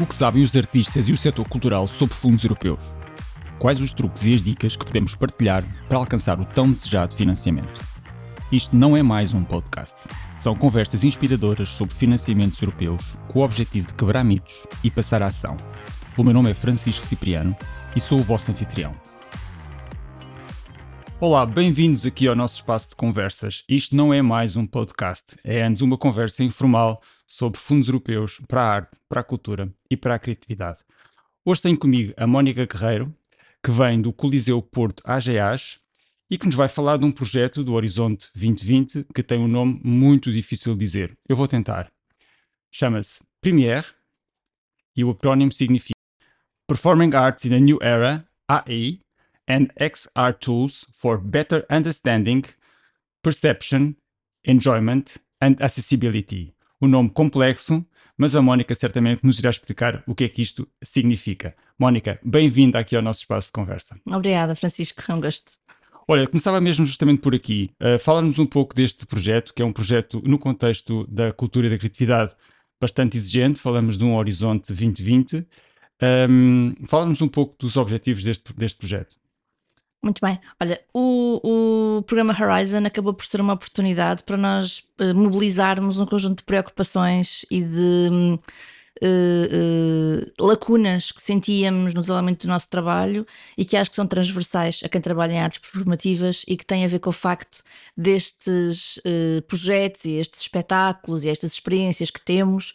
O que sabem os artistas e o setor cultural sobre fundos europeus? Quais os truques e as dicas que podemos partilhar para alcançar o tão desejado financiamento? Isto não é mais um podcast. São conversas inspiradoras sobre financiamentos europeus com o objetivo de quebrar mitos e passar a ação. O meu nome é Francisco Cipriano e sou o vosso anfitrião. Olá, bem-vindos aqui ao nosso espaço de conversas. Isto não é mais um podcast, é antes uma conversa informal sobre fundos europeus para a arte, para a cultura e para a criatividade. Hoje tenho comigo a Mónica Guerreiro, que vem do Coliseu Porto AGAs e que nos vai falar de um projeto do Horizonte 2020 que tem um nome muito difícil de dizer. Eu vou tentar. Chama-se Premiere e o acrónimo significa Performing Arts in a New Era, AI, and XR tools for better understanding, perception, enjoyment and accessibility. Um nome complexo, mas a Mónica certamente nos irá explicar o que é que isto significa. Mónica, bem-vinda aqui ao nosso espaço de conversa. Obrigada, Francisco, é um gosto. Olha, começava mesmo justamente por aqui. Uh, Fala-nos um pouco deste projeto, que é um projeto no contexto da cultura e da criatividade bastante exigente. Falamos de um horizonte 2020. Um, Fala-nos um pouco dos objetivos deste, deste projeto. Muito bem. Olha, o, o programa Horizon acabou por ser uma oportunidade para nós uh, mobilizarmos um conjunto de preocupações e de uh, uh, lacunas que sentíamos no desenvolvimento do nosso trabalho e que acho que são transversais a quem trabalha em artes performativas e que têm a ver com o facto destes projetos e estes espetáculos e estas experiências que temos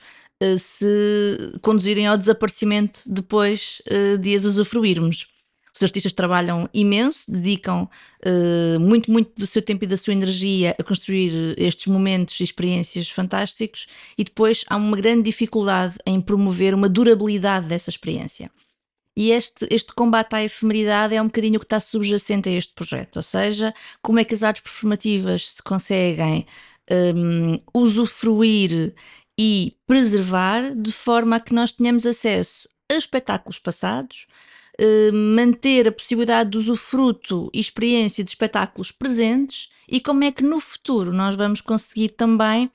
se conduzirem ao desaparecimento depois de as usufruirmos. Os artistas trabalham imenso, dedicam uh, muito, muito do seu tempo e da sua energia a construir estes momentos e experiências fantásticos e depois há uma grande dificuldade em promover uma durabilidade dessa experiência. E este, este combate à efemeridade é um bocadinho o que está subjacente a este projeto, ou seja, como é que as artes performativas se conseguem um, usufruir e preservar de forma a que nós tenhamos acesso a espetáculos passados, manter a possibilidade de usufruto e experiência de espetáculos presentes e como é que no futuro nós vamos conseguir também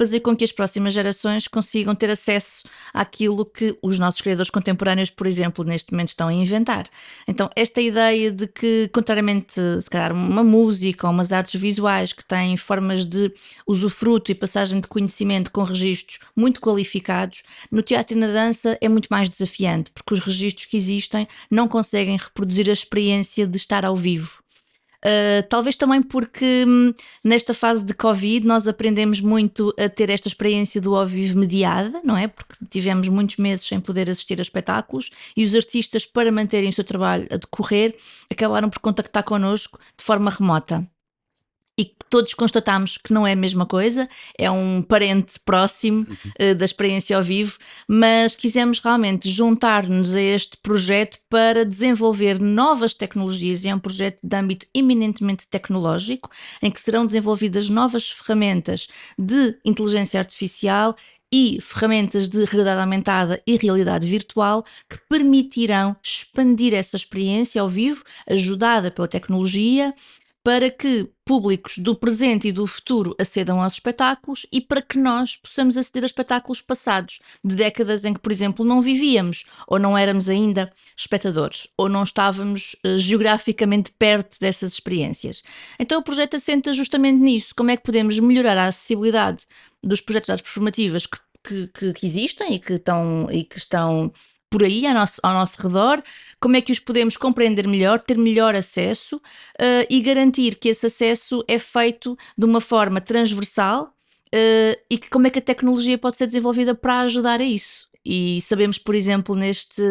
fazer com que as próximas gerações consigam ter acesso àquilo que os nossos criadores contemporâneos, por exemplo, neste momento estão a inventar. Então, esta ideia de que, contrariamente, se calhar, uma música ou umas artes visuais que têm formas de usufruto e passagem de conhecimento com registros muito qualificados, no teatro e na dança é muito mais desafiante, porque os registros que existem não conseguem reproduzir a experiência de estar ao vivo. Uh, talvez também porque hum, nesta fase de Covid nós aprendemos muito a ter esta experiência do ao vivo mediada, não é? Porque tivemos muitos meses sem poder assistir a espetáculos e os artistas, para manterem o seu trabalho a decorrer, acabaram por contactar connosco de forma remota e todos constatamos que não é a mesma coisa, é um parente próximo uh, da experiência ao vivo, mas quisemos realmente juntar-nos a este projeto para desenvolver novas tecnologias. É um projeto de âmbito eminentemente tecnológico, em que serão desenvolvidas novas ferramentas de inteligência artificial e ferramentas de realidade aumentada e realidade virtual que permitirão expandir essa experiência ao vivo, ajudada pela tecnologia, para que públicos do presente e do futuro acedam aos espetáculos e para que nós possamos aceder a espetáculos passados, de décadas em que, por exemplo, não vivíamos ou não éramos ainda espectadores ou não estávamos uh, geograficamente perto dessas experiências. Então o projeto assenta justamente nisso: como é que podemos melhorar a acessibilidade dos projetos de artes performativas que, que, que existem e que estão, e que estão por aí ao nosso, ao nosso redor, como é que os podemos compreender melhor, ter melhor acesso uh, e garantir que esse acesso é feito de uma forma transversal uh, e que como é que a tecnologia pode ser desenvolvida para ajudar a isso. E sabemos, por exemplo, neste,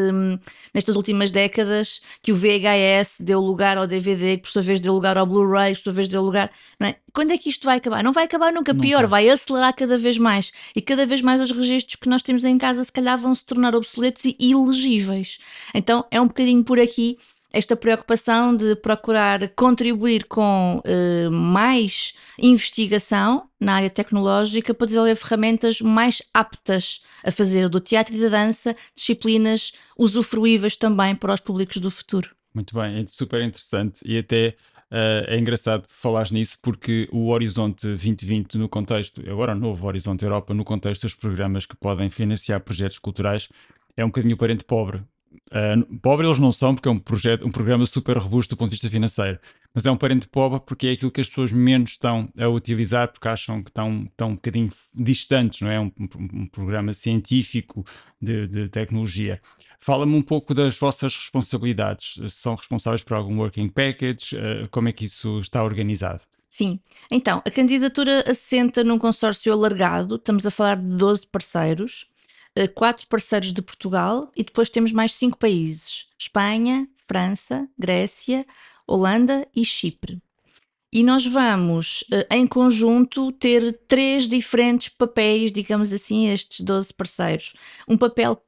nestas últimas décadas, que o VHS deu lugar ao DVD, que por sua vez deu lugar ao Blu-ray, por sua vez deu lugar. É? Quando é que isto vai acabar? Não vai acabar nunca. nunca. Pior, vai acelerar cada vez mais. E cada vez mais os registros que nós temos em casa, se calhar, vão se tornar obsoletos e ilegíveis. Então é um bocadinho por aqui esta preocupação de procurar contribuir com uh, mais investigação na área tecnológica para desenvolver ferramentas mais aptas a fazer do teatro e da dança disciplinas usufruíveis também para os públicos do futuro. Muito bem, é super interessante e até Uh, é engraçado falar nisso porque o Horizonte 2020 no contexto, agora o novo Horizonte Europa, no contexto dos programas que podem financiar projetos culturais, é um bocadinho parente pobre. Uh, pobre eles não são, porque é um, projeto, um programa super robusto do ponto de vista financeiro, mas é um parente pobre porque é aquilo que as pessoas menos estão a utilizar, porque acham que estão, estão um bocadinho distantes, não é? Um, um programa científico de, de tecnologia. Fala-me um pouco das vossas responsabilidades. São responsáveis por algum working package? Uh, como é que isso está organizado? Sim. Então, a candidatura assenta num consórcio alargado, estamos a falar de 12 parceiros, quatro parceiros de Portugal e depois temos mais cinco países: Espanha, França, Grécia, Holanda e Chipre. E nós vamos, eh, em conjunto, ter três diferentes papéis, digamos assim, estes 12 parceiros. Um papel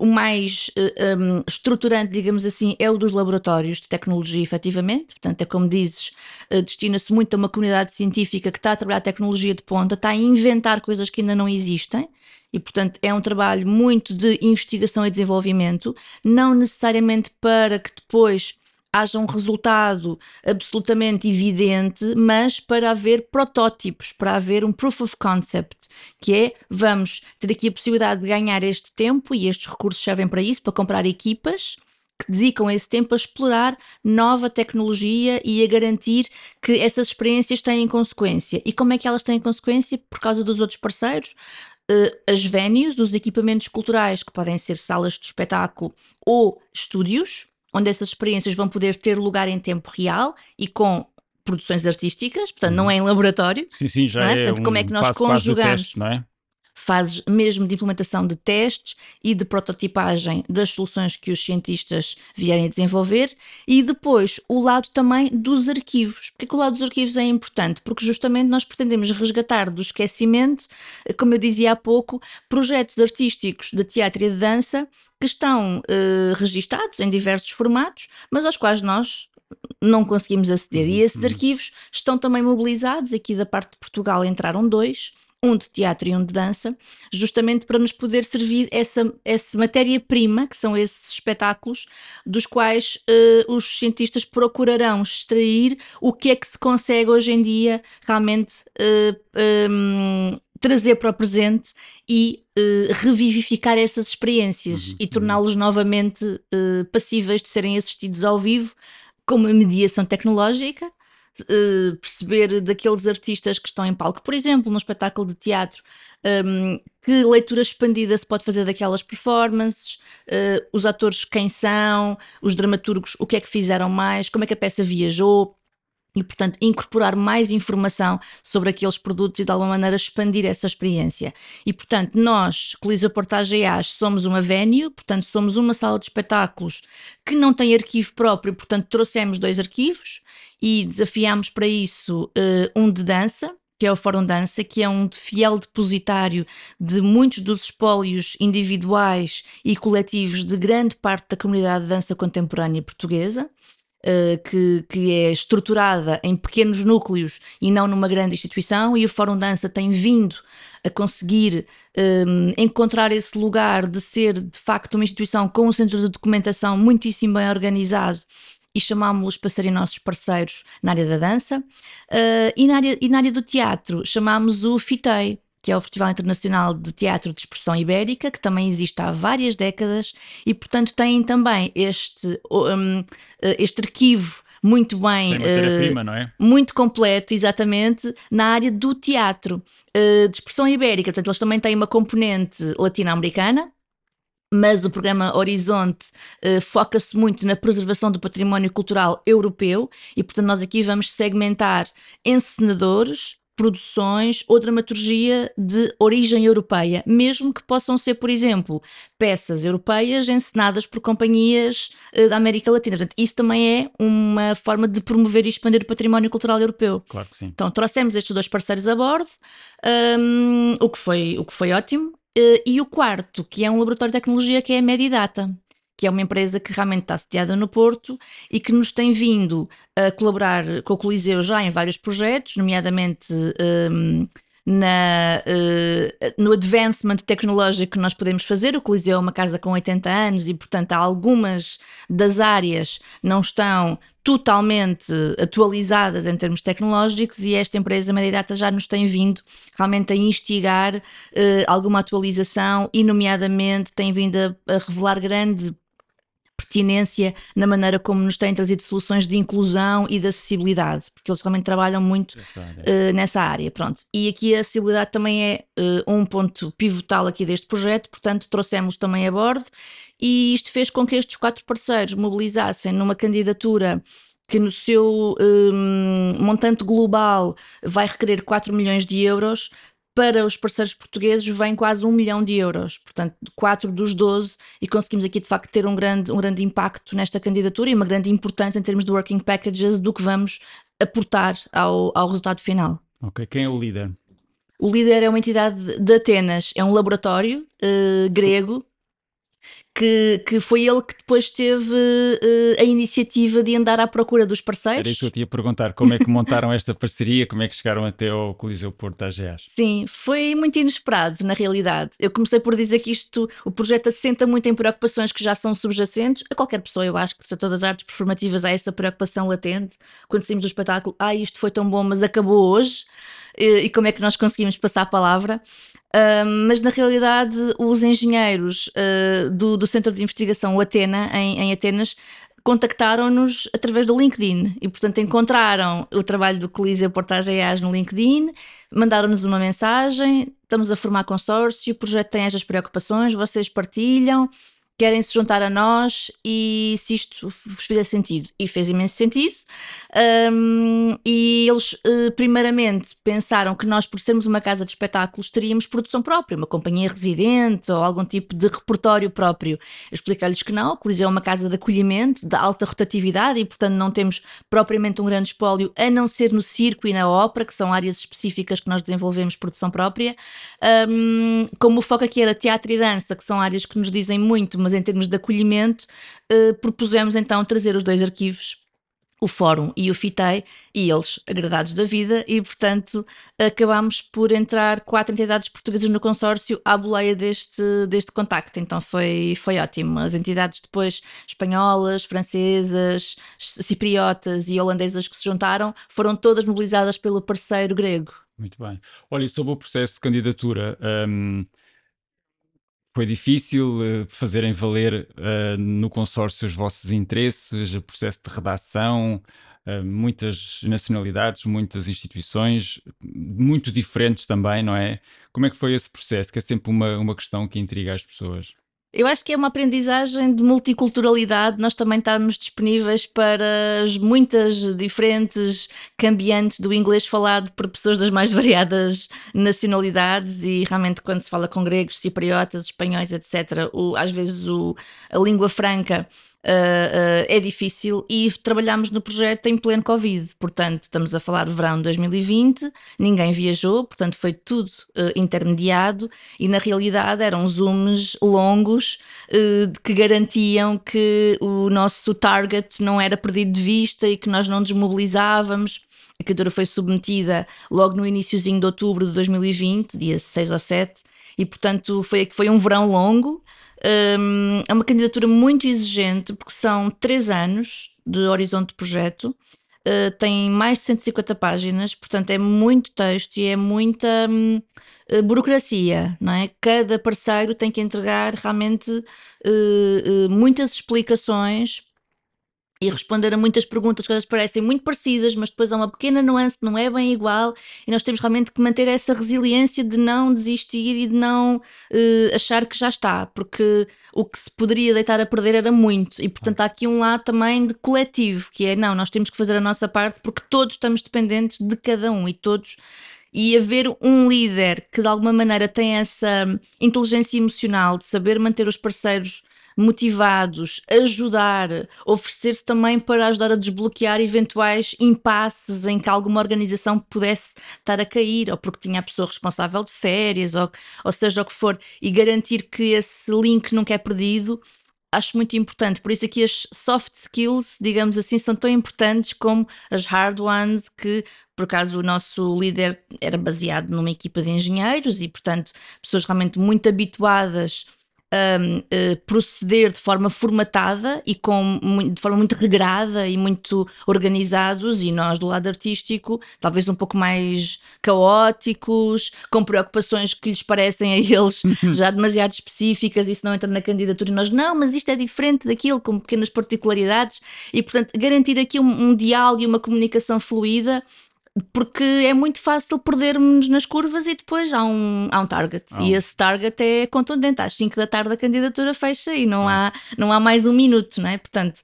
o mais um, eh, estruturante, digamos assim, é o dos laboratórios de tecnologia, efetivamente. Portanto, é como dizes, destina-se muito a uma comunidade científica que está a trabalhar tecnologia de ponta, está a inventar coisas que ainda não existem e, portanto, é um trabalho muito de investigação e desenvolvimento, não necessariamente para que depois haja um resultado absolutamente evidente, mas para haver protótipos, para haver um proof of concept, que é vamos ter aqui a possibilidade de ganhar este tempo e estes recursos servem para isso, para comprar equipas que dedicam esse tempo a explorar nova tecnologia e a garantir que essas experiências têm consequência. E como é que elas têm consequência? Por causa dos outros parceiros, uh, as venues, os equipamentos culturais, que podem ser salas de espetáculo ou estúdios, onde essas experiências vão poder ter lugar em tempo real e com produções artísticas, portanto, não uhum. é em laboratório. Sim, sim, já é? é portanto, um como é que nós conjugamos. Teste, não é? fases mesmo de implementação de testes e de prototipagem das soluções que os cientistas vierem a desenvolver e depois o lado também dos arquivos. Porque o lado dos arquivos é importante? Porque justamente nós pretendemos resgatar do esquecimento, como eu dizia há pouco, projetos artísticos de teatro e de dança que estão uh, registados em diversos formatos, mas aos quais nós não conseguimos aceder. E esses uhum. arquivos estão também mobilizados. Aqui da parte de Portugal entraram dois um de teatro e um de dança, justamente para nos poder servir essa, essa matéria-prima, que são esses espetáculos, dos quais uh, os cientistas procurarão extrair o que é que se consegue hoje em dia realmente uh, eh, um, ehm, trazer para o presente e uh, revivificar essas experiências uhum, e uhum. torná-los uhum. novamente passíveis de serem assistidos ao vivo com uma mediação tecnológica uh, perceber daqueles artistas que estão em palco. Por exemplo, no espetáculo de teatro, um, que leitura expandida se pode fazer daquelas performances, uh, os atores quem são, os dramaturgos o que é que fizeram mais, como é que a peça viajou e, portanto, incorporar mais informação sobre aqueles produtos e, de alguma maneira, expandir essa experiência. E, portanto, nós, Coliseu Portage AS, somos uma venue, portanto, somos uma sala de espetáculos que não tem arquivo próprio, portanto, trouxemos dois arquivos e desafiámos para isso uh, um de dança, que é o Fórum Dança, que é um fiel depositário de muitos dos espólios individuais e coletivos de grande parte da comunidade de dança contemporânea portuguesa. Uh, que, que, é estruturada em pequenos núcleos e não numa grande instituição, e o Fórum Dança tem vindo a conseguir um, eh, encontrar esse lugar de ser de facto uma instituição com um centro de documentação muitíssimo bem organizado e chamámos-los para serem nossos parceiros na área da dança. Uh, e, na área, e na área do teatro chamámos o FITEI, que é o Festival Internacional de Teatro de Expressão Ibérica, que também existe há várias décadas e, portanto, tem também este, um, este arquivo muito bem, uh, não é? muito completo, exatamente, na área do teatro uh, de expressão ibérica. Portanto, eles também têm uma componente latino-americana, mas o programa Horizonte uh, foca-se muito na preservação do património cultural europeu e, portanto, nós aqui vamos segmentar encenadores, produções ou dramaturgia de origem europeia, mesmo que possam ser, por exemplo, peças europeias encenadas por companhias uh, da América Latina. Portanto, isso também é uma forma de promover e expandir o património cultural europeu. Claro que sim. Então, trouxemos estes dois parceiros a bordo, um, o, que foi, o que foi ótimo. Uh, e o quarto, que é um laboratório de tecnologia, que é a Medidata que é uma empresa que realmente está sediada no Porto e que nos tem vindo a colaborar com o Coliseu já em vários projetos, nomeadamente um, na, uh, no advancement tecnológico que nós podemos fazer. O Coliseu é uma casa com 80 anos e, portanto, algumas das áreas não estão totalmente atualizadas em termos tecnológicos e esta empresa Medidata já nos tem vindo realmente a instigar uh, alguma atualização e, nomeadamente, tem vindo a, a revelar grande pertinência na maneira como nos têm trazido soluções de inclusão e de acessibilidade, porque eles realmente trabalham muito uh, nessa área. Pronto. E aqui a acessibilidade também é uh, um ponto pivotal aqui deste projeto, portanto trouxemos também a bordo e isto fez com que estes quatro parceiros mobilizassem numa candidatura que no seu um, montante global vai requerer 4 milhões de euros, para os parceiros portugueses vem quase um milhão de euros, portanto, 4 dos 12, e conseguimos aqui de facto ter um grande, um grande impacto nesta candidatura e uma grande importância em termos de working packages do que vamos aportar ao, ao resultado final. Ok, quem é o líder? O líder é uma entidade de Atenas, é um laboratório uh, grego que, que foi ele que depois teve uh, a iniciativa de andar à procura dos parceiros. Era isso que eu te ia perguntar, como é que montaram esta parceria, como é que chegaram até ao Coliseu Porto AGEAS? Sim, foi muito inesperado, na realidade. Eu comecei por dizer que isto, o projeto assenta muito em preocupações que já são subjacentes a qualquer pessoa, eu acho que a todas as artes performativas há essa preocupação latente, quando saímos do espetáculo, ah, isto foi tão bom, mas acabou hoje, e, e como é que nós conseguimos passar a palavra. Uh, mas na realidade, os engenheiros uh, do, do, Centro de Investigação Atena, em, em Atenas, contactaram-nos através do LinkedIn e, portanto, encontraram o trabalho do Coliseu Portagem AS no LinkedIn, mandaram-nos uma mensagem: estamos a formar consórcio, o projeto tem estas preocupações, vocês partilham querem se juntar a nós e se isto vos fizer sentido. E fez imenso sentido. Um, e eles, uh, primeiramente, pensaram que nós, por sermos uma casa de espetáculos, teríamos produção própria, uma companhia residente ou algum tipo de repertório próprio. Explicar-lhes que não, Coliseu é uma casa de acolhimento, de alta rotatividade e, portanto, não temos propriamente um grande espólio, a não ser no circo e na ópera, que são áreas específicas que nós desenvolvemos produção própria. Um, como o foco aqui era teatro e dança, que são áreas que nos dizem muito, mas em termos de acolhimento, uh, propusemos então trazer os dois arquivos o Fórum e o FITEI, e eles agradados da vida, e portanto acabámos por entrar quatro entidades portuguesas no consórcio à boleia deste, deste contacto, então foi, foi ótimo. As entidades depois espanholas, francesas, cipriotas e holandesas que se juntaram foram todas mobilizadas pelo parceiro grego. Muito bem. Olha, sobre o processo de candidatura, um foi difícil uh, fazerem valer uh, no consórcio os vossos interesses, o processo de redação, uh, muitas nacionalidades, muitas instituições, muito diferentes também, não é? Como é que foi esse processo? Que é sempre uma, uma questão que intriga as pessoas. Eu acho que é uma aprendizagem de multiculturalidade. Nós também estamos disponíveis para as muitas diferentes cambiantes do inglês falado por pessoas das mais variadas nacionalidades e realmente quando se fala com gregos, cipriotas, espanhóis, etc., o, às vezes o, a língua franca uh, é difícil e trabalhámos no projeto em pleno Covid, portanto, estamos a falar de verão de 2020, ninguém viajou, portanto, foi tudo uh, intermediado e na realidade eram zooms longos que garantiam que o nosso target não era perdido de vista e que nós não desmobilizávamos. A candidatura foi submetida logo no iníciozinho de outubro de 2020, dia 6 ou 7, e portanto foi, foi um verão longo, um, é uma candidatura muito exigente, porque são três anos de horizonte de projeto, uh, tem mais de 150 páginas, portanto é muito texto e é muita um, uh, burocracia, não é? Cada parceiro tem que entregar realmente uh, muitas explicações e responder a muitas perguntas que às vezes parecem muito parecidas, mas depois há uma pequena nuance que não é bem igual e nós temos realmente que manter essa resiliência de não desistir e de não uh, achar que já está, porque o que se poderia deitar a perder era muito. E portanto há aqui um lado também de coletivo, que é não, nós temos que fazer a nossa parte porque todos estamos dependentes de cada um e todos e haver um líder que de alguma maneira tem essa inteligência emocional de saber manter os parceiros motivados, ajudar, oferecer-se também para ajudar a desbloquear eventuais impasses em que alguma organização pudesse estar a cair, ou porque tinha a pessoa responsável de férias, ou, ou seja o que for, e garantir que esse link nunca é perdido, acho muito importante. Por isso aqui as soft skills, digamos assim, são tão importantes como as hard ones que por acaso o nosso líder era baseado numa equipa de engenheiros e, portanto, pessoas realmente muito habituadas um, uh, eh, proceder de forma formatada e com, de forma muito regrada e muito organizados, e nós do lado artístico, talvez um pouco mais caóticos, com preocupações que lhes parecem a eles uhum. já demasiado específicas, e isso não entra na candidatura, e nós, não, mas isto é diferente daquilo, com pequenas particularidades, e portanto, garantir aqui um, um diálogo e uma comunicação fluida porque é muito fácil perdermos nas curvas e depois há um, há um target. Oh. E esse target é contundente. Às 5 da tarde a candidatura fecha e não, oh. há, não há mais um minuto, não é? Portanto,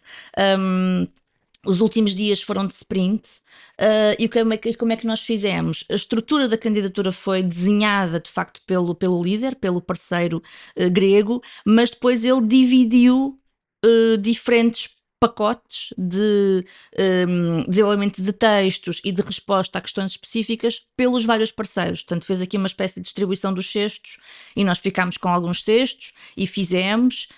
um, os últimos dias foram de sprint. Uh, e como é, que, como é que nós fizemos? A estrutura da candidatura foi desenhada de facto pelo, pelo líder, pelo parceiro uh, grego, mas depois ele dividiu uh, diferentes pacotes de um, desenvolvimento de textos e de resposta a questões específicas pelos vários parceiros. Portanto, fez aqui uma espécie de distribuição dos cestos e nós ficámos com alguns cestos e fizemos.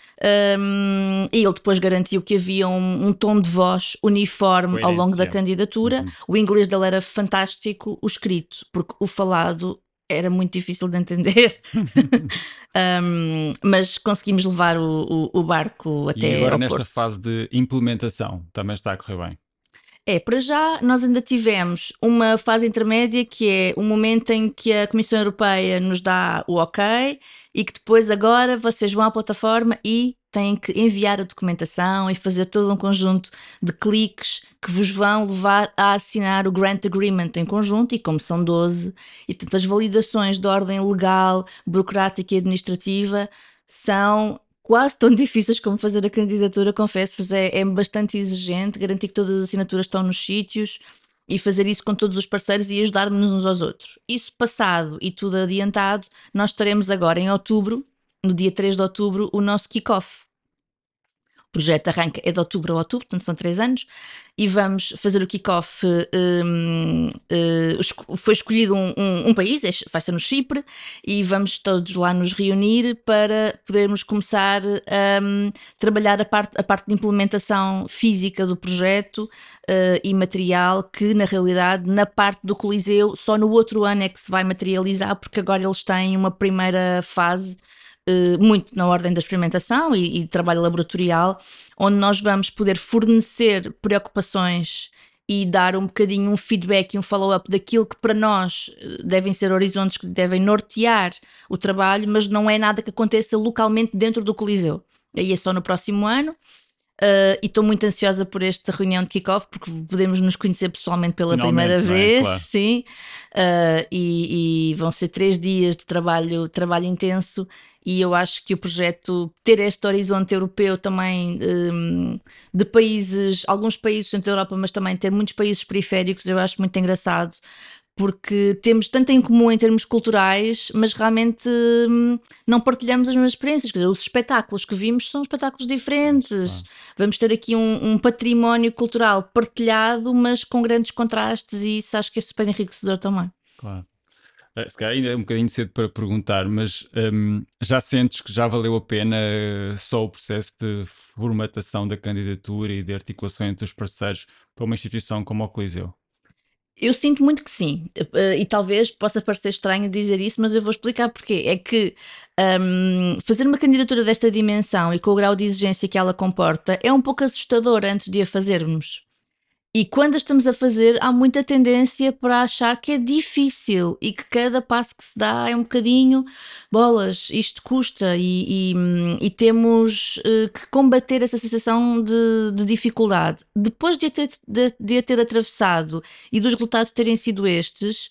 Um, e ele depois garantiu que havia um, um tom de voz uniforme Coerência. ao longo da candidatura. Uhum. O inglês dele era fantástico, o escrito, porque o falado era muito difícil de entender, um, mas conseguimos levar o, o, o barco até E agora ao nesta porto. fase de implementação também está a correr bem? É, para já nós ainda tivemos uma fase intermédia que é o momento em que a Comissão Europeia nos dá o ok e que depois agora vocês vão à plataforma e têm que enviar a documentação e fazer todo um conjunto de cliques que vos vão levar a assinar o Grant Agreement em conjunto, e como são 12, e portanto as validações de ordem legal, burocrática e administrativa são quase tão difíceis como fazer a candidatura, confesso-vos, é, é bastante exigente, garantir que todas as assinaturas estão nos sítios e fazer isso com todos os parceiros e ajudar-nos uns aos outros. Isso passado e tudo adiantado, nós teremos agora em outubro, no dia 3 de outubro, o nosso kick-off projeto arranca é de outubro a outubro, portanto são três anos, e vamos fazer o kick-off. Um, uh, foi escolhido um, um, país, é vai ser no Chipre, e vamos todos lá nos reunir para podermos começar a um, trabalhar a parte, a parte de implementação física do projeto uh, e material, que na realidade, na parte do Coliseu, só no outro ano é que se vai materializar, porque agora eles têm uma primeira fase eh, muito na ordem da experimentação e, e trabalho laboratorial, onde nós vamos poder fornecer preocupações e dar um bocadinho um feedback e um follow-up daquilo que para nós eh, devem ser horizontes que devem nortear o trabalho, mas não é nada que aconteça localmente dentro do Coliseu. Aí é só no próximo ano. Uh, e estou muito ansiosa por esta reunião de kickoff porque podemos nos conhecer pessoalmente pela Finalmente, primeira é? vez, claro. sim. Uh, e, e, vão ser três dias de trabalho, trabalho intenso e eu acho que o projeto ter este horizonte europeu também um, de países, alguns países dentro da Europa, mas também ter muitos países periféricos, eu acho muito engraçado porque temos tanto em comum em termos culturais, mas realmente hum, não partilhamos as mesmas experiências. Quer dizer, os espetáculos que vimos são espetáculos diferentes. Vamos ter aqui um, um, património cultural partilhado, mas com grandes contrastes, e isso acho que é super enriquecedor também. Claro. Eh, se calhar ainda é um bocadinho cedo para perguntar, mas um, já sentes que já valeu a pena uh, só o processo de formatação da candidatura e de articulação entre os parceiros para uma instituição como o Coliseu? Eu sinto muito que sim, uh, e talvez possa parecer estranho dizer isso, mas eu vou explicar porquê. É que um, fazer uma candidatura desta dimensão e com o grau de exigência que ela comporta é um pouco assustador antes de a fazermos. E quando estamos a fazer, há muita tendência para achar que é difícil e que cada passo que se dá é um bocadinho bolas, isto custa e, e, e temos uh, que combater essa sensação de, de dificuldade. Depois de a, ter, de, de a ter atravessado e dos resultados terem sido estes,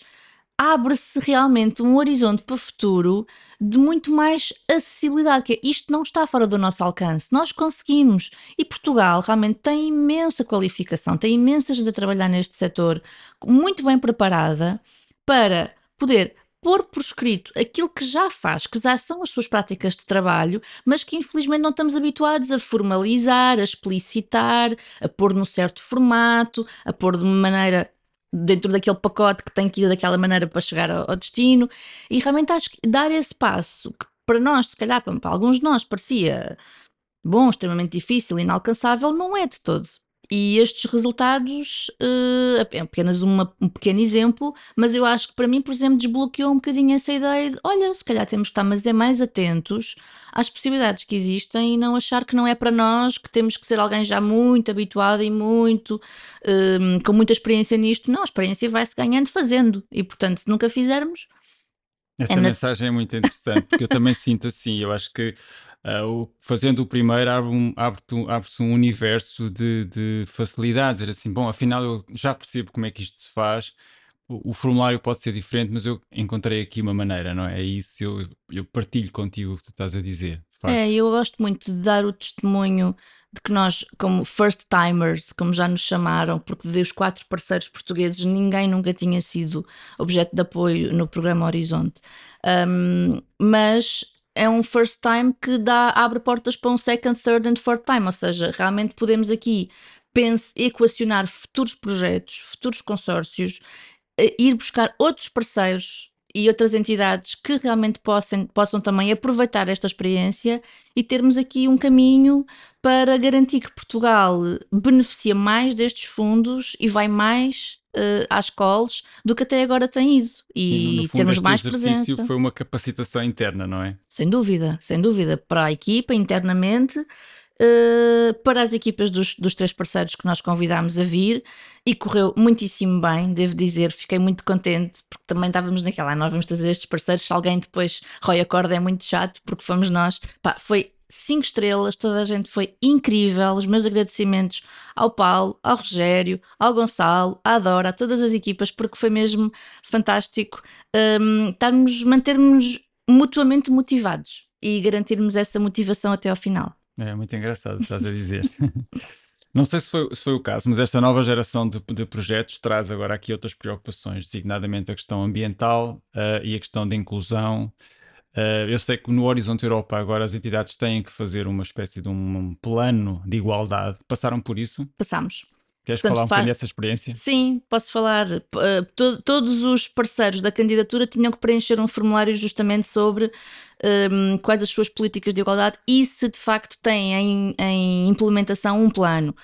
abre-se realmente um horizonte para o futuro de muito mais acessibilidade, que é, isto não está fora do nosso alcance, nós conseguimos. E Portugal realmente tem imensa qualificação, tem imensa gente a trabalhar neste setor, muito bem preparada para poder pôr por escrito aquilo que já faz, que já são as suas práticas de trabalho, mas que infelizmente não estamos habituados a formalizar, a explicitar, a pôr num certo formato, a pôr de uma maneira dentro daquele pacote que tem que ir daquela maneira para chegar ao, ao destino. E realmente acho que dar esse passo, que para nós, se calhar, para, para alguns de nós parecia bom, extremamente difícil, inalcançável, não é de todo. E estes resultados uh, é apenas uma, um pequeno exemplo, mas eu acho que para mim, por exemplo, desbloqueou um bocadinho essa ideia de olha, se calhar temos que estar mas é mais atentos às possibilidades que existem e não achar que não é para nós, que temos que ser alguém já muito habituado e muito um, com muita experiência nisto. Não, a experiência vai-se ganhando fazendo e, portanto, se nunca fizermos. Essa é mensagem é muito interessante, porque eu também sinto assim. Eu acho que Uh, fazendo o primeiro abre abre-se abre um universo de, de facilidades, dizer assim, bom, afinal eu já percebo como é que isto se faz, o, o, formulário pode ser diferente, mas eu encontrei aqui uma maneira, não é? É isso, eu, eu partilho contigo o que tu estás a dizer. É, eu gosto muito de dar o testemunho de que nós, como first timers, como já nos chamaram, porque dos quatro parceiros portugueses, ninguém nunca tinha sido objeto de apoio no programa Horizonte. Um, mas é um first time que dá, abre portas para um second, third and fourth time, ou seja, realmente podemos aqui pense, equacionar futuros projetos, futuros consórcios, eh, ir buscar outros parceiros e outras entidades que realmente possam, possam também aproveitar esta experiência e termos aqui um caminho para garantir que Portugal beneficia mais destes fundos e vai mais uh, às escolas do que até agora tem ido e Sim, termos mais presença. foi uma capacitação interna, não é? Sem dúvida, sem dúvida, para a equipa internamente, uh, para as equipas dos, dos três parceiros que nós convidámos a vir e correu muitíssimo bem, devo dizer, fiquei muito contente porque também estávamos naquela, ah, nós vamos trazer estes parceiros, se alguém depois rói a corda é muito chato porque fomos nós, pá, foi cinco estrelas, toda a gente foi incrível. Os meus agradecimentos ao Paulo, ao Rogério, ao Gonçalo, à Dora, a todas as equipas, porque foi mesmo fantástico um, estarmos, mantermos mutuamente motivados e garantirmos essa motivação até ao final. É muito engraçado, estás a dizer. Não sei se foi, se foi, o caso, mas esta nova geração de, de, projetos traz agora aqui outras preocupações, designadamente a questão ambiental uh, e a questão da inclusão Uh, eu sei que no Horizonte Europa agora as entidades têm que fazer uma espécie de um, um plano de igualdade. Passaram por isso? Passamos. Queres Portanto, falar um bocadinho dessa experiência? Sim, posso falar. Uh, to todos os parceiros da candidatura tinham que preencher um formulário justamente sobre um, quais as suas políticas de igualdade e se de facto têm em, em implementação um plano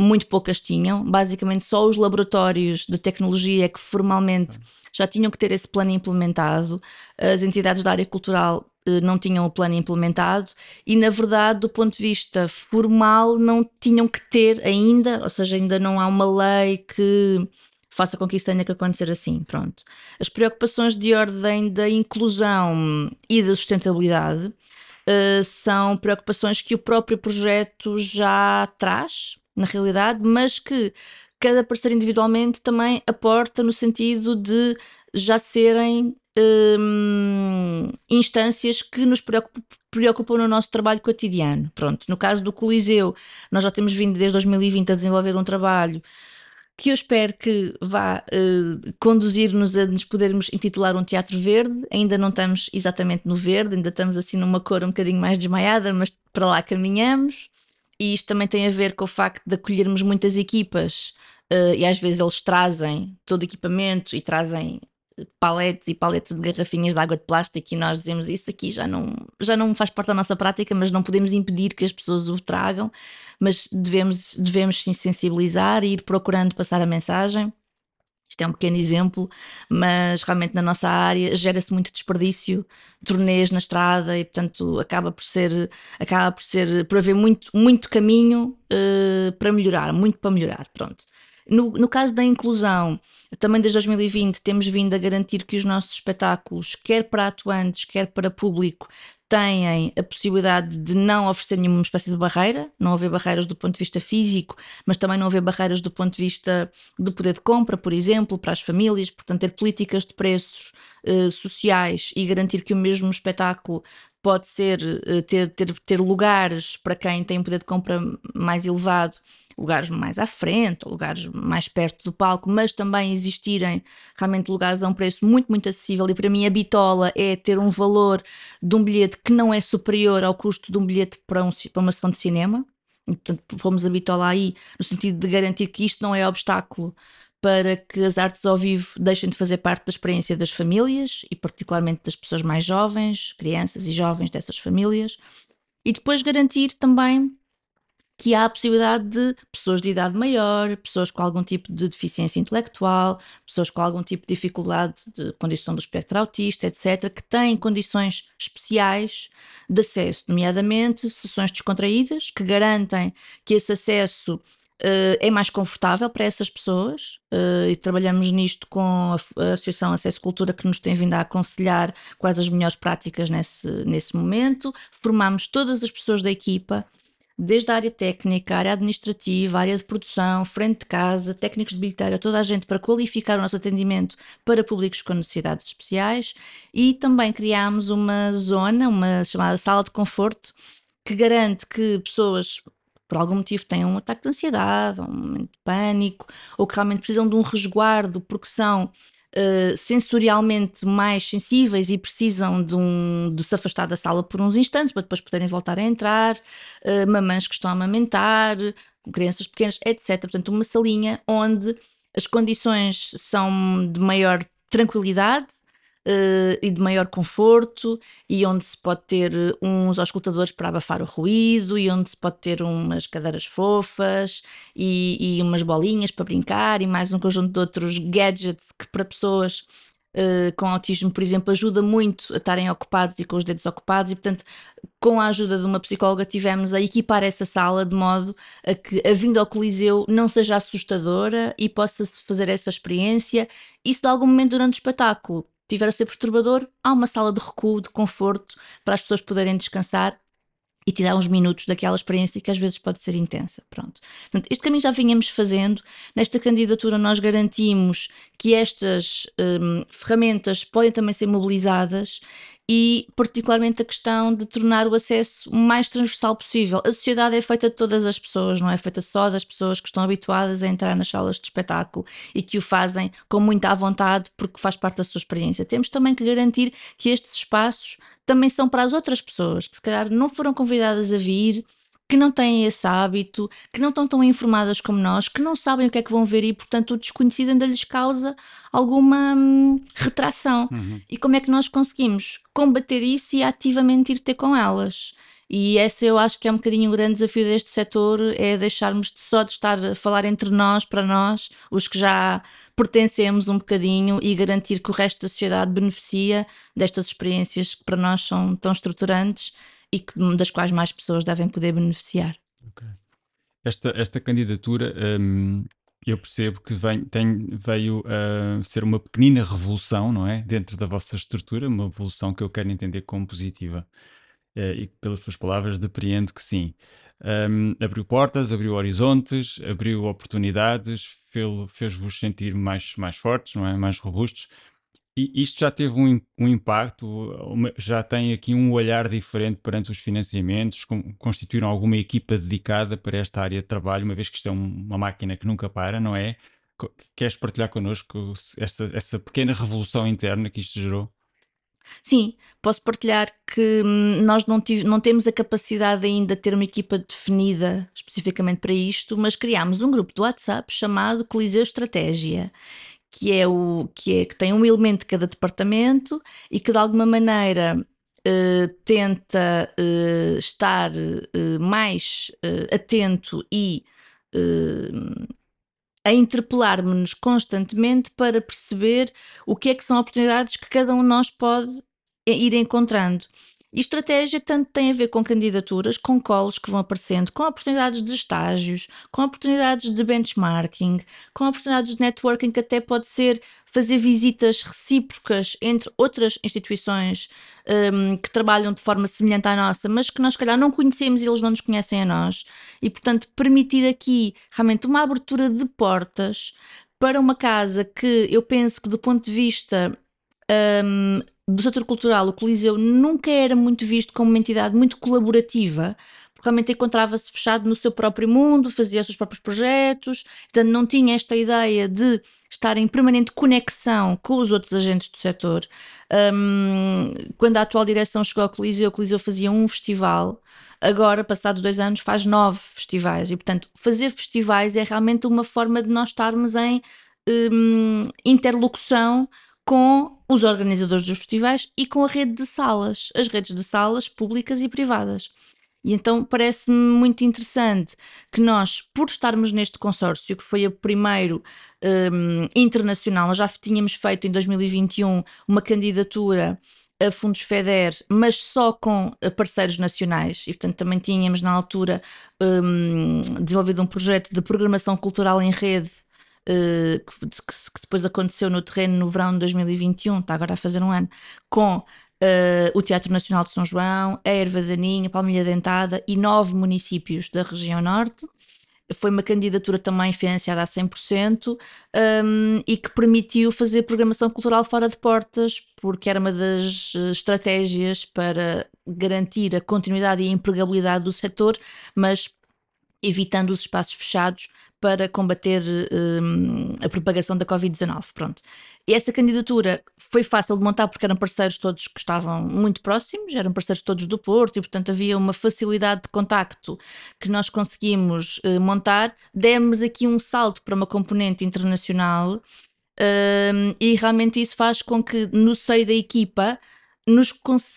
muito poucas tinham. Basicamente, só os laboratórios de tecnologia é que formalmente já tinham que ter esse plano implementado. As entidades da área cultural eh, não tinham o plano implementado e, na verdade, do ponto de vista formal, não tinham que ter ainda, ou seja, ainda não há uma lei que faça com que isso tenha que acontecer assim. Pronto. As preocupações de ordem da inclusão e da sustentabilidade uh, são preocupações que o próprio projeto já traz na realidade, mas que cada parceiro individualmente também aporta no sentido de já serem hum, instâncias que nos preocupam, preocupam no nosso trabalho cotidiano. Pronto, no caso do Coliseu, nós já temos vindo desde 2020 a desenvolver um trabalho que eu espero que vá uh, conduzir-nos a nos podermos intitular um teatro verde. Ainda não estamos exatamente no verde, ainda estamos assim numa cor um bocadinho mais desmaiada, mas para lá caminhamos e isto também tem a ver com o facto de acolhermos muitas equipas uh, e às vezes eles trazem todo o equipamento e trazem paletes e paletes de garrafinhas de água de plástico e nós dizemos isso aqui já não, já não faz parte da nossa prática, mas não podemos impedir que as pessoas o tragam, mas devemos, devemos sensibilizar e ir procurando passar a mensagem. Isto é um pequeno exemplo, mas realmente na nossa área gera-se muito desperdício, turnês na estrada e portanto acaba por ser, acaba por ser, por haver muito, muito caminho uh, para melhorar, muito para melhorar, pronto. No, no caso da inclusão, também desde 2020 temos vindo a garantir que os nossos espetáculos, quer para atuantes, quer para público, têm a possibilidade de não oferecer nenhuma espécie de barreira, não haver barreiras do ponto de vista físico, mas também não haver barreiras do ponto de vista do poder de compra, por exemplo, para as famílias, portanto, ter políticas de preços eh, sociais e garantir que o mesmo espetáculo pode ser eh, ter, ter, ter lugares para quem tem um poder de compra mais elevado lugares mais à frente, lugares mais perto do palco, mas também existirem realmente lugares a um preço muito, muito acessível. E para mim, a bitola é ter um valor de um bilhete que não é superior ao custo de um bilhete para, um, para uma sessão de cinema. E, portanto, fomos a bitola aí no sentido de garantir que isto não é obstáculo para que as artes ao vivo deixem de fazer parte da experiência das famílias e, particularmente, das pessoas mais jovens, crianças e jovens dessas famílias. E depois garantir também que há a possibilidade de pessoas de idade maior, pessoas com algum tipo de deficiência intelectual, pessoas com algum tipo de dificuldade de condição do espectro autista, etc., que têm condições especiais de acesso, nomeadamente sessões descontraídas, que garantem que esse acesso Uh, é mais confortável para essas pessoas uh, e trabalhamos nisto com a, a, Associação Acesso Cultura que nos tem vindo a aconselhar quais as melhores práticas nesse, nesse momento. Formamos todas as pessoas da equipa desde a área técnica, a área administrativa, a área de produção, frente de casa, técnicos de bilheteira, toda a gente para qualificar o nosso atendimento para públicos com necessidades especiais. E também criámos uma zona, uma chamada sala de conforto, que garante que pessoas por algum motivo têm um ataque de ansiedade, um momento de pânico, ou que realmente precisam de um resguardo porque são uh, sensorialmente mais sensíveis e precisam de, um, de se afastar da sala por uns instantes para depois poderem voltar a entrar, uh, mamães que estão a amamentar, crianças pequenas, etc. Portanto, uma salinha onde as condições são de maior tranquilidade uh, e de maior conforto, e onde se pode ter eh, uns auscultadores para abafar o ruído, e onde se pode ter umas cadeiras fofas e, e umas bolinhas para brincar, e mais um conjunto de outros gadgets que para pessoas Uh, com autismo, por exemplo, ajuda muito a estarem ocupados e com os dedos ocupados, e portanto, com a ajuda de uma psicóloga, tivemos a equipar essa sala de modo a que a vinda ao Coliseu não seja assustadora e possa-se fazer essa experiência. Isso de algum momento durante o espetáculo tiver a ser perturbador, há uma sala de recuo, de conforto, para as pessoas poderem descansar e tirar uns minutos daquela experiência que às vezes pode ser intensa. Pronto. Portanto, este caminho já vinhamos fazendo. Nesta candidatura nós garantimos que estas um, ferramentas podem também ser mobilizadas e particularmente a questão de tornar o acesso o mais transversal possível. A sociedade é feita de todas as pessoas, não é feita só das pessoas que estão habituadas a entrar nas salas de espetáculo e que o fazem com muita vontade porque faz parte da sua experiência. Temos também que garantir que estes espaços também são para as outras pessoas que se calhar não foram convidadas a vir que não têm esse hábito, que não estão tão informadas como nós, que não sabem o que é que vão ver e, portanto, o desconhecido ainda lhes causa alguma hum, retração. Uhum. E como é que nós conseguimos combater isso e ativamente ir ter com elas? E essa eu acho que é um bocadinho o grande desafio deste setor, é deixarmos de só de estar a falar entre nós, para nós, os que já pertencemos um bocadinho e garantir que o resto da sociedade beneficia destas experiências que para nós são tão estruturantes e que, das quais mais pessoas devem poder beneficiar. Okay. Esta, esta candidatura, um, eu percebo que vem, tem, veio a ser uma pequenina revolução, não é? Dentro da vossa estrutura, uma revolução que eu quero entender como positiva. Uh, e pelas suas palavras, depreendo que sim. Um, abriu portas, abriu horizontes, abriu oportunidades, fez-vos sentir mais, mais fortes, não é? mais robustos. E isto já teve um, um impacto, uma- já tem aqui um olhar diferente perante os financiamentos, constituíram alguma equipa dedicada para esta área de trabalho, uma vez que isto é um- uma máquina que nunca para, não é? Queres partilhar connosco esta, pequena revolução interna que isto gerou? Sim, posso partilhar que hum, nós não, tive- não temos a capacidade ainda de ter uma equipa definida especificamente para isto, mas criámos um grupo do WhatsApp chamado Coliseu Estratégia que é o que, é, que tem um elemento de cada departamento e que de alguma maneira uh, tenta uh, estar uh, mais atento e a interpelar-nos constantemente para perceber o que é que são oportunidades que cada um de nós pode ir encontrando. E estratégia tanto tem a ver com candidaturas, com colos que vão aparecendo, com oportunidades de estágios, com oportunidades de benchmarking, com oportunidades de networking, que até pode ser fazer visitas recíprocas entre outras instituições um, que trabalham de forma semelhante à nossa, mas que nós, se calhar, não conhecemos e eles não nos conhecem a nós. E, portanto, permitir aqui realmente uma abertura de portas para uma casa que eu penso que, do ponto de vista um, do setor cultural, o Coliseu nunca era muito visto como uma entidade muito colaborativa, realmente encontrava-se fechado no seu próprio mundo, fazia os seus próprios projetos, portanto não tinha esta ideia de estar em permanente conexão com os outros agentes do setor. Um, quando a atual direção chegou ao Coliseu, o Coliseu fazia um festival, agora, passados dois anos, faz nove festivais, e portanto fazer festivais é realmente uma forma de nós estarmos em um, interlocução com os organizadores dos festivais e com a rede de salas, as redes de salas públicas e privadas. E então parece-me muito interessante que nós, por estarmos neste consórcio, que foi o primeiro um, internacional, nós já tínhamos feito em 2021 uma candidatura a fundos FEDER, mas só com eh, parceiros nacionais, e portanto também tínhamos na altura um, desenvolvido um projeto de programação cultural em rede. Que, que, depois aconteceu no terreno no verão de 2021, está agora a fazer um ano, com Uh, o Teatro Nacional de São João, a Erva Daninha, Palmilha Dentada e nove municípios da região norte. Foi uma candidatura também financiada a 100% um, e que permitiu fazer programação cultural fora de portas, porque era uma das eh, estratégias para garantir a continuidade e a empregabilidade do setor, mas evitando os espaços fechados para combater um, a propagação da Covid-19. Pronto. E essa candidatura foi fácil de montar porque eram parceiros todos que estavam muito próximos, eram parceiros todos do Porto e, portanto, havia uma facilidade de contacto que nós conseguimos uh, montar. Demos aqui um salto para uma componente internacional um, e realmente isso faz com que, no seio da equipa, nos,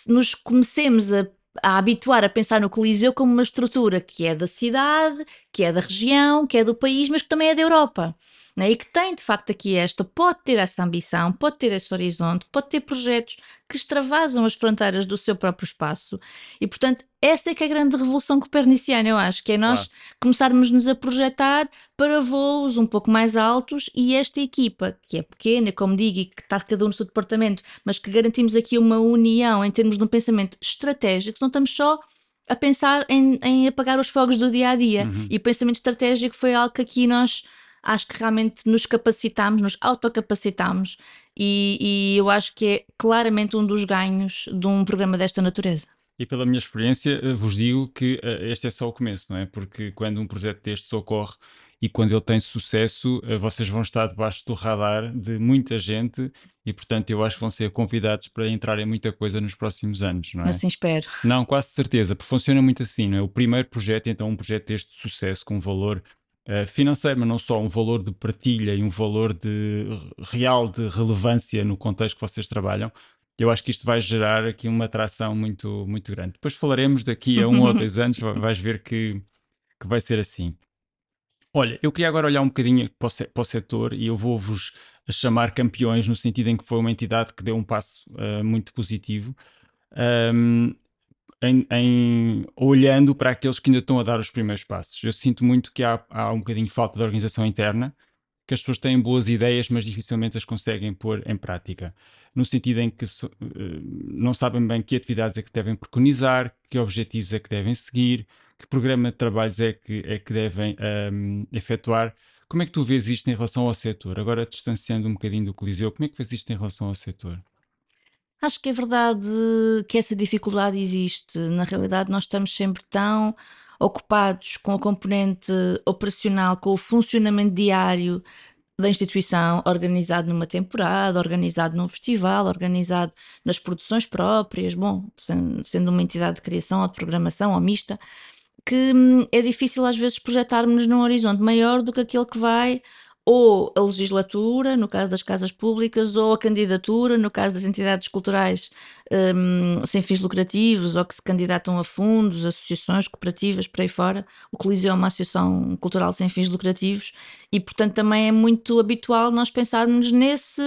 nos comecemos a a habituar a pensar no Coliseu como uma estrutura que é da cidade, que é da região, que é do país, mas que também é da Europa. Né? E que tem de facto aqui esta, pode ter essa ambição, pode ter esse horizonte, pode ter projetos que extravasam as fronteiras do seu próprio espaço. E portanto, essa é que é a grande revolução coperniciana, eu acho, que é nós claro. começarmos-nos a projetar para voos um pouco mais altos e esta equipa, que é pequena, como digo, e que está cada um no seu departamento, mas que garantimos aqui uma união em termos de um pensamento estratégico, não estamos só a pensar em, em apagar os fogos do dia a dia. Uhum. E o pensamento estratégico foi algo que aqui nós acho que realmente nos capacitamos, nos autocapacitamos e, e eu acho que é claramente um dos ganhos de um programa desta natureza. E pela minha experiência, eh, vos digo que uh, este é só o começo, não é? Porque quando um projeto destes ocorre e quando ele tem sucesso, uh, vocês vão estar debaixo do radar de muita gente e, portanto, eu acho que vão ser convidados para entrar em muita coisa nos próximos anos, não é? Assim espero. Não, quase certeza, porque funciona muito assim, não é? O primeiro projeto, então, um projeto deste sucesso com valor uh, financeiro, mas não só, um valor de partilha e um valor de real de relevância no contexto que vocês trabalham, eu acho que isto vai gerar aqui uma atração muito, muito grande. Depois falaremos daqui a um ou dois anos, vais ver que, que vai ser assim. Olha, eu queria agora olhar um bocadinho para o, para o setor e eu vou-vos chamar campeões no sentido em que foi uma entidade que deu um passo uh, muito positivo. Um, em, em, olhando para aqueles que ainda estão a dar os primeiros passos. Eu sinto muito que há, há um bocadinho de falta de organização interna, que as pessoas têm boas ideias, mas dificilmente as conseguem pôr em prática. No sentido em que uh, não sabem bem que atividades é que devem preconizar, que objetivos é que devem seguir, que programa de trabalhos é que, é que devem um, efetuar. Como é que tu vês isto em relação ao setor? Agora, distanciando um bocadinho do Coliseu, como é que vês isto em relação ao setor? Acho que é verdade que essa dificuldade existe. Na realidade, nós estamos sempre tão ocupados com a componente operacional, com o funcionamento diário da instituição, organizado numa temporada, organizado num festival, organizado nas produções próprias, bom, sendo uma entidade de criação ou de programação ou mista, que hum, é difícil às vezes projetarmos num horizonte maior do que aquele que vai ou a legislatura, no caso das casas públicas, ou a candidatura, no caso das entidades culturais um, sem fins lucrativos, ou que se candidatam a fundos, associações, cooperativas, por aí fora. O Coliseu é uma associação cultural sem fins lucrativos e, portanto, também é muito habitual nós pensarmos nesse,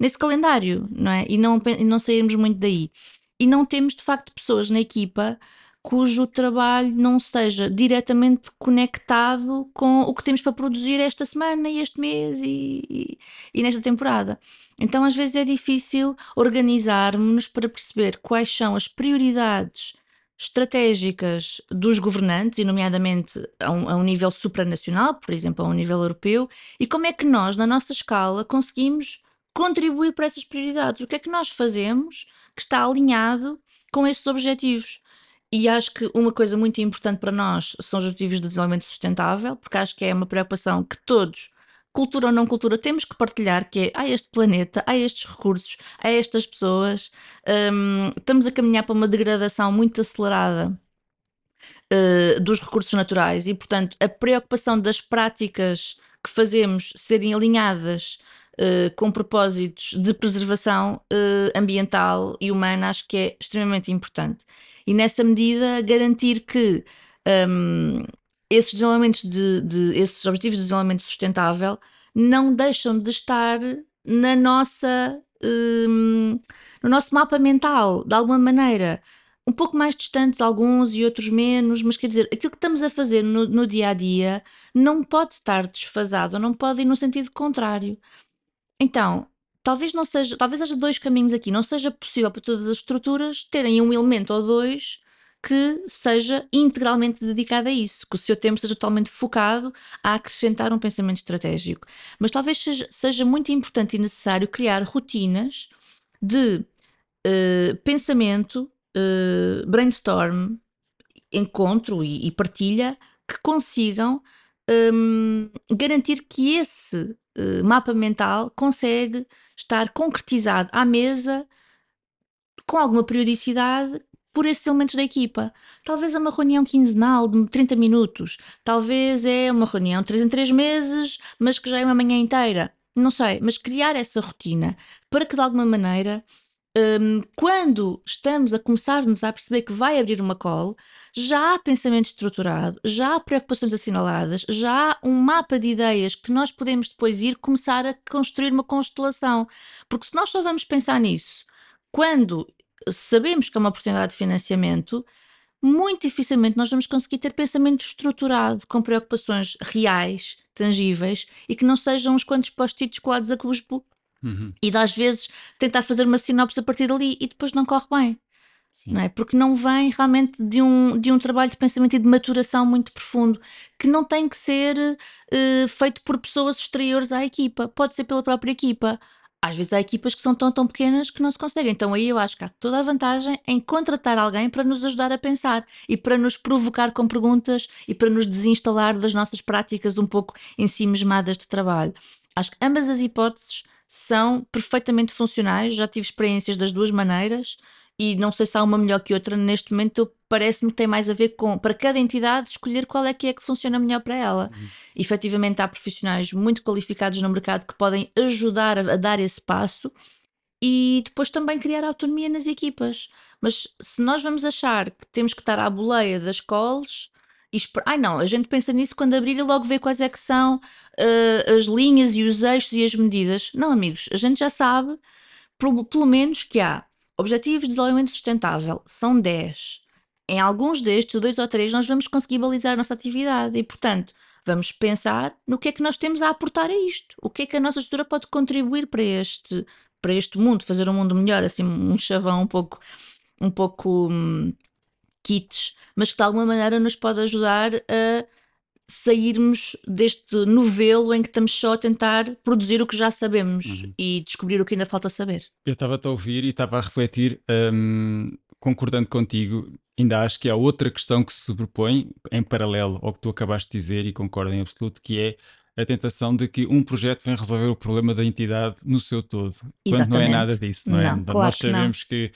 nesse calendário, não é? E não, e não sairmos muito daí. E não temos, de facto, pessoas na equipa cujo trabalho não seja diretamente conectado com o que temos para produzir esta semana e este mês e, e, e nesta temporada. Então, às vezes, é difícil organizarmos-nos para perceber quais são as prioridades estratégicas dos governantes, e nomeadamente a um, a um, nível supranacional, por exemplo, a um nível europeu, e como é que nós, na nossa escala, conseguimos contribuir para essas prioridades. O que é que nós fazemos que está alinhado com esses objetivos? E acho que uma coisa muito importante para nós são os objetivos de desenvolvimento sustentável, porque acho que é uma preocupação que todos, cultura ou não cultura, temos que partilhar, que é há este planeta, há estes recursos, há estas pessoas, um, estamos a caminhar para uma degradação muito acelerada uh, dos recursos naturais e, portanto, a preocupação das práticas que fazemos serem alinhadas uh, com propósitos de preservação uh, ambiental e humana, acho que é extremamente importante. E nessa medida, garantir que um, esses desenvolvimentos de, de, esses objetivos de desenvolvimento sustentável não deixam de estar na nossa um, no nosso mapa mental, de alguma maneira um pouco mais distantes alguns e outros menos, mas quer dizer, aquilo que estamos a fazer no, no dia a dia não pode estar desfasado, não pode ir no sentido contrário. Então, talvez não seja, talvez haja dois caminhos aqui, não seja possível para todas as estruturas terem um elemento ou dois que seja integralmente dedicado a isso, que o seu tempo seja totalmente focado a acrescentar um pensamento estratégico. Mas talvez seja, seja muito importante e necessário criar rotinas de uh, pensamento uh, brainstorm, encontro e, e, partilha que consigam um, garantir que esse uh, mapa mental consegue estar concretizado à mesa com alguma periodicidade por esses elementos da equipa. Talvez é uma reunião quinzenal de 30 minutos, talvez é uma reunião de 3 em 3 meses, mas que já é uma manhã inteira. Não sei, mas criar essa rotina para que de alguma maneira um, quando estamos a começar-nos a perceber que vai abrir uma call, já há pensamento estruturado, já há preocupações assinaladas, já há um mapa de ideias que nós podemos depois ir começar a construir uma constelação. Porque se nós só vamos pensar nisso quando sabemos que é uma oportunidade de financiamento, muito dificilmente nós vamos conseguir ter pensamento estruturado, com preocupações reais, tangíveis e que não sejam uns quantos post-its colados a cuspo Uhum. E às vezes tentar fazer uma sinopse a partir dali e depois não corre bem. Não é? Porque não vem realmente de um, de um trabalho de pensamento e de maturação muito profundo, que não tem que ser uh, feito por pessoas exteriores à equipa, pode ser pela própria equipa. Às vezes há equipas que são tão, tão pequenas que não se conseguem. Então aí eu acho que há toda a vantagem em contratar alguém para nos ajudar a pensar e para nos provocar com perguntas e para nos desinstalar das nossas práticas um pouco ensimismadas de trabalho. Acho que ambas as hipóteses são perfeitamente funcionais. Já tive experiências das duas maneiras e não sei se há uma melhor que outra. Neste momento, parece-me que tem mais a ver com, para cada entidade, escolher qual é que é que funciona melhor para ela. Uhum. Efetivamente, há profissionais muito qualificados no mercado que podem ajudar a, a dar esse passo e depois também criar autonomia nas equipas. Mas se nós vamos achar que temos que estar à boleia das calls e Ai não, a gente pensa nisso quando abrir e logo vê quais é que são uh, as linhas e os eixos e as medidas. Não, amigos, a gente já sabe, pelo, pelo menos, que há objetivos de desenvolvimento sustentável, são 10. Em alguns destes, dois ou três, nós vamos conseguir balizar a nossa atividade e, portanto, vamos pensar no que é que nós temos a aportar a isto. O que é que a nossa estrutura pode contribuir para este, para este mundo, fazer um mundo melhor, assim, um chavão um pouco, um pouco hum, kits, mas que de alguma maneira nos pode ajudar a sairmos deste novelo em que estamos só a tentar produzir o que já sabemos uhum. e descobrir o que ainda falta saber. Eu estava a ouvir e estava a refletir, um, concordando contigo, ainda acho que há outra questão que se sobrepõe em paralelo ao que tu acabaste de dizer e concordo em absoluto, que é a tentação de que um projeto vem resolver o problema da entidade no seu todo, Exatamente. quando não é nada disso, não é? Não, claro Nós sabemos que, que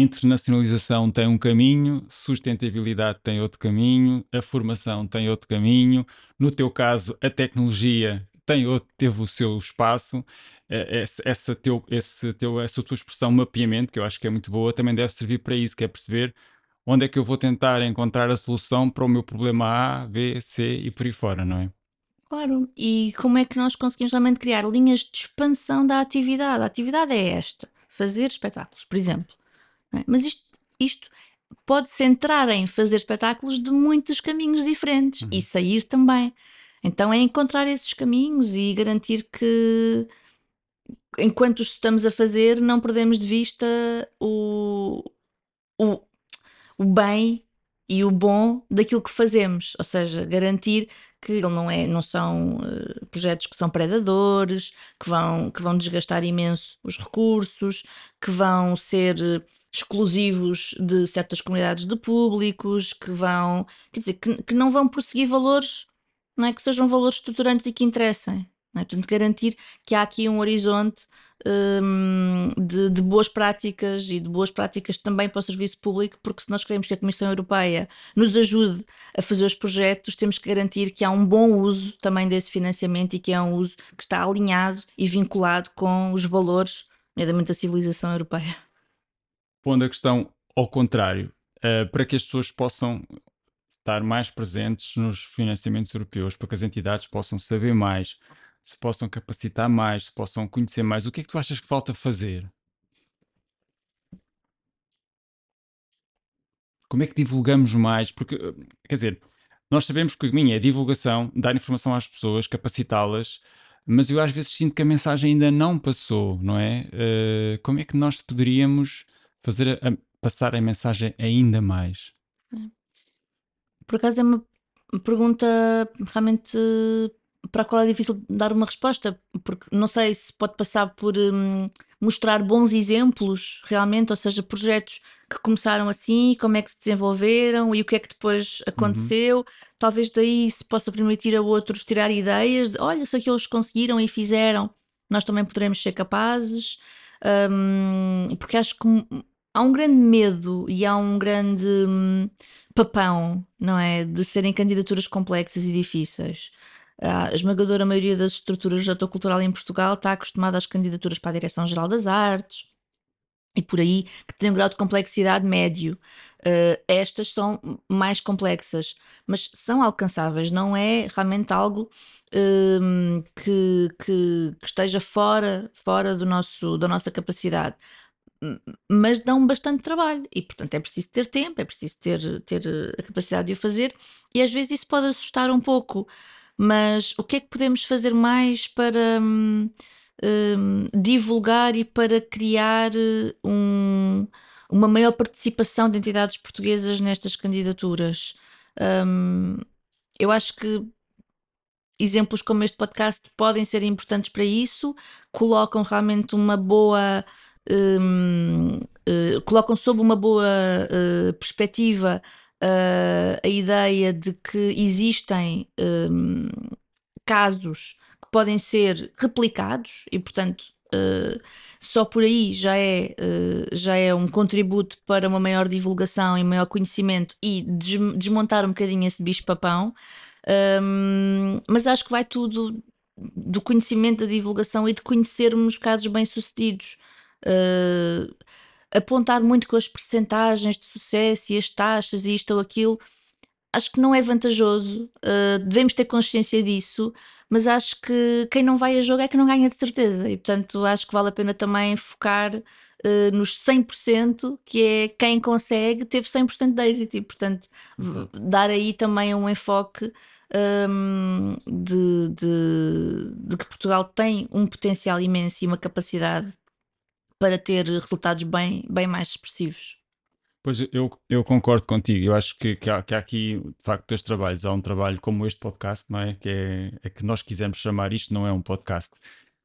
internacionalização tem um caminho, sustentabilidade tem outro caminho, a formação tem outro caminho, no teu caso, a tecnologia tem outro, teve o seu espaço. Essa, essa, teu, esse teu, essa tua expressão mapeamento, que eu acho que é muito boa, também deve servir para isso, que é perceber onde é que eu vou tentar encontrar a solução para o meu problema A, B, C e por aí fora, não é? Claro, e como é que nós conseguimos realmente criar linhas de expansão da atividade? A atividade é esta: fazer espetáculos, por exemplo. É? Mas isto, isto pode-se entrar em fazer espetáculos de muitos caminhos diferentes uhum. e sair também. Então é encontrar esses caminhos e garantir que enquanto estamos a fazer não perdemos de vista o, o, o bem e o bom daquilo que fazemos, ou seja, garantir que não, é, não são uh, projetos que são predadores, que vão, que vão desgastar imenso os recursos, que vão ser exclusivos de certas comunidades de públicos, que vão, quer dizer, que, que não vão prosseguir valores, não é? Que sejam valores estruturantes e que interessem. É? Portanto, garantir que há aqui um horizonte um, de, de, boas práticas e de boas práticas também para o serviço público, porque se nós queremos que a Comissão Europeia nos ajude a fazer os projetos, temos que garantir que há um bom uso também desse financiamento e que é um uso que está alinhado e vinculado com os valores, nomeadamente da civilização europeia. Pondo a questão ao contrário, uh, para que as pessoas possam estar mais presentes nos financiamentos europeus, para que as entidades possam saber mais, se possam capacitar mais, se possam conhecer mais. O que é que tu achas que falta fazer? Como é que divulgamos mais? Porque, eh, quer dizer, nós sabemos que o caminho é divulgação, dar informação às pessoas, capacitá-las, mas eu às vezes sinto que a mensagem ainda não passou, não é? Uh, como é que nós poderíamos fazer a, a, passar a mensagem ainda mais? Por acaso é uma pergunta realmente para a qual é difícil dar uma resposta, porque não sei se pode passar por hum, mostrar bons exemplos realmente, ou seja, projetos que começaram assim, como é que se desenvolveram e o que é que depois uhum. aconteceu. Uhum. Talvez daí se possa permitir a outros tirar ideias de olha, se aqueles conseguiram e fizeram, nós também poderemos ser capazes. Um, porque acho que há um grande medo e há um grande hum, papão, não é? De serem candidaturas complexas e difíceis. A esmagadora maioria das estruturas do ator cultural em Portugal está acostumada às candidaturas para a Direção-Geral das Artes e por aí, que têm um grau de complexidade médio. Uh, estas são mais complexas, mas são alcançáveis, não é realmente algo uh, que, que, que, esteja fora, fora do nosso, da nossa capacidade. Mas dão bastante trabalho e, portanto, é preciso ter tempo, é preciso ter, ter a capacidade de o fazer, e às vezes isso pode assustar um pouco, mas o que é que podemos fazer mais para hum, hum, divulgar e para criar eh, um, uma maior participação de entidades portuguesas nestas candidaturas? Hum, eu acho que exemplos como este podcast podem ser importantes para isso, colocam realmente uma boa. Um, uh, eh, colocam sob uma boa uh, perspectiva uh, a ideia de que existem um, casos que podem ser replicados e, portanto, só por aí já é, uh, já é um contributo para uma maior divulgação e maior conhecimento e des desmontar um bocadinho esse bicho-papão. Um, mas acho que vai tudo do conhecimento da divulgação e de conhecermos casos bem-sucedidos. Uh, apontar muito com as percentagens de sucesso e as taxas e isto ou aquilo, acho que não é vantajoso. Uh, devemos ter consciência disso, mas acho que quem não vai a jogo é que não ganha de certeza. E portanto, acho que vale a pena também focar uh, nos 100%, que é quem consegue, teve 100% de êxito. E portanto, dar aí também um enfoque. Um, de, de, de que Portugal tem um potencial imenso e uma capacidade para ter resultados bem, bem mais expressivos. Pois eu, eu concordo contigo. Eu acho que, que, há, que há aqui, de facto, dois trabalhos. Há um trabalho como este podcast, não é? Que é, é que nós quisemos chamar isto, não é um podcast,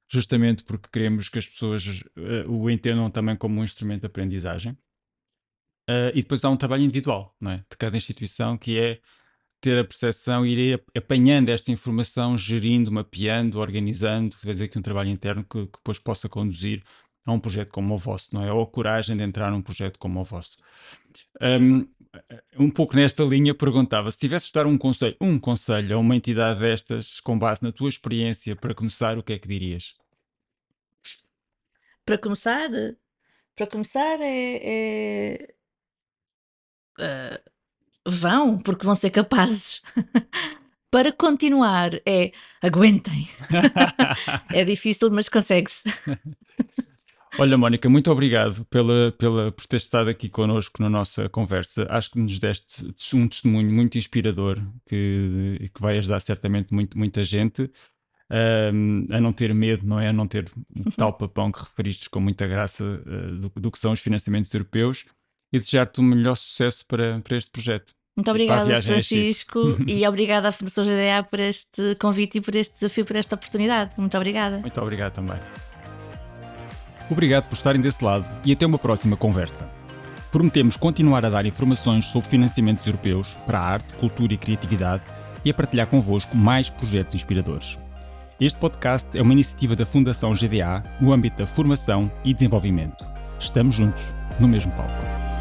justamente porque queremos que as pessoas uh, o entendam também como um instrumento de aprendizagem. Uh, e depois há um trabalho individual, não é? De cada instituição, que é ter a percepção ir apanhando esta informação, gerindo, mapeando, organizando, dizer, aqui um trabalho interno que, que depois possa conduzir a um projeto como o vosso, não é? Ou a coragem de entrar num projeto como o vosso. Um, um pouco nesta linha perguntava, se tivesses de dar um conselho, um conselho a uma entidade destas, com base na tua experiência, para começar, o que é que dirias? Para começar, para começar é, é... Uh, vão, porque vão ser capazes. para continuar é aguentem. é difícil, mas consegue-se. Olha, Mónica, muito obrigado pela, pela, por ter estado aqui connosco na nossa conversa. Acho que nos deste um testemunho muito inspirador que, que vai ajudar certamente muito, muita gente um, a não ter medo, não é? A não ter o tal papão que referiste com muita graça uh, do, do, que são os financiamentos europeus e desejar-te o melhor sucesso para, para este projeto. Muito obrigada, Francisco, e obrigada à Fundação GDA por este convite e por este desafio, por esta oportunidade. Muito obrigada. Muito obrigado também. Obrigado por estarem desse lado e até uma próxima conversa. Prometemos continuar a dar informações sobre financiamentos europeus para a arte, cultura e criatividade e a partilhar convosco mais projetos inspiradores. Este podcast é uma iniciativa da Fundação GDA no âmbito da formação e desenvolvimento. Estamos juntos, no mesmo palco.